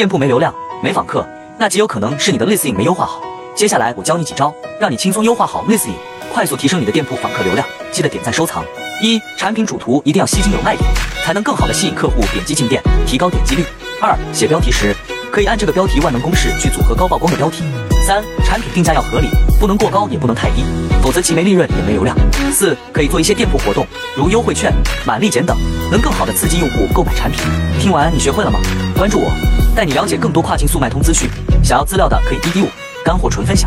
店铺没流量，没访客，那极有可能是你的 listing 没优化好。接下来我教你几招，让你轻松优化好 listing，快速提升你的店铺访客流量。记得点赞收藏。一、产品主图一定要吸睛有卖点，才能更好的吸引客户点击进店，提高点击率。二、写标题时可以按这个标题万能公式去组合高曝光的标题。三、产品定价要合理，不能过高也不能太低，否则既没利润也没流量。四、可以做一些店铺活动，如优惠券、满立减等，能更好的刺激用户购买产品。听完你学会了吗？关注我，带你了解更多跨境速卖通资讯。想要资料的可以滴滴我，干货纯分享。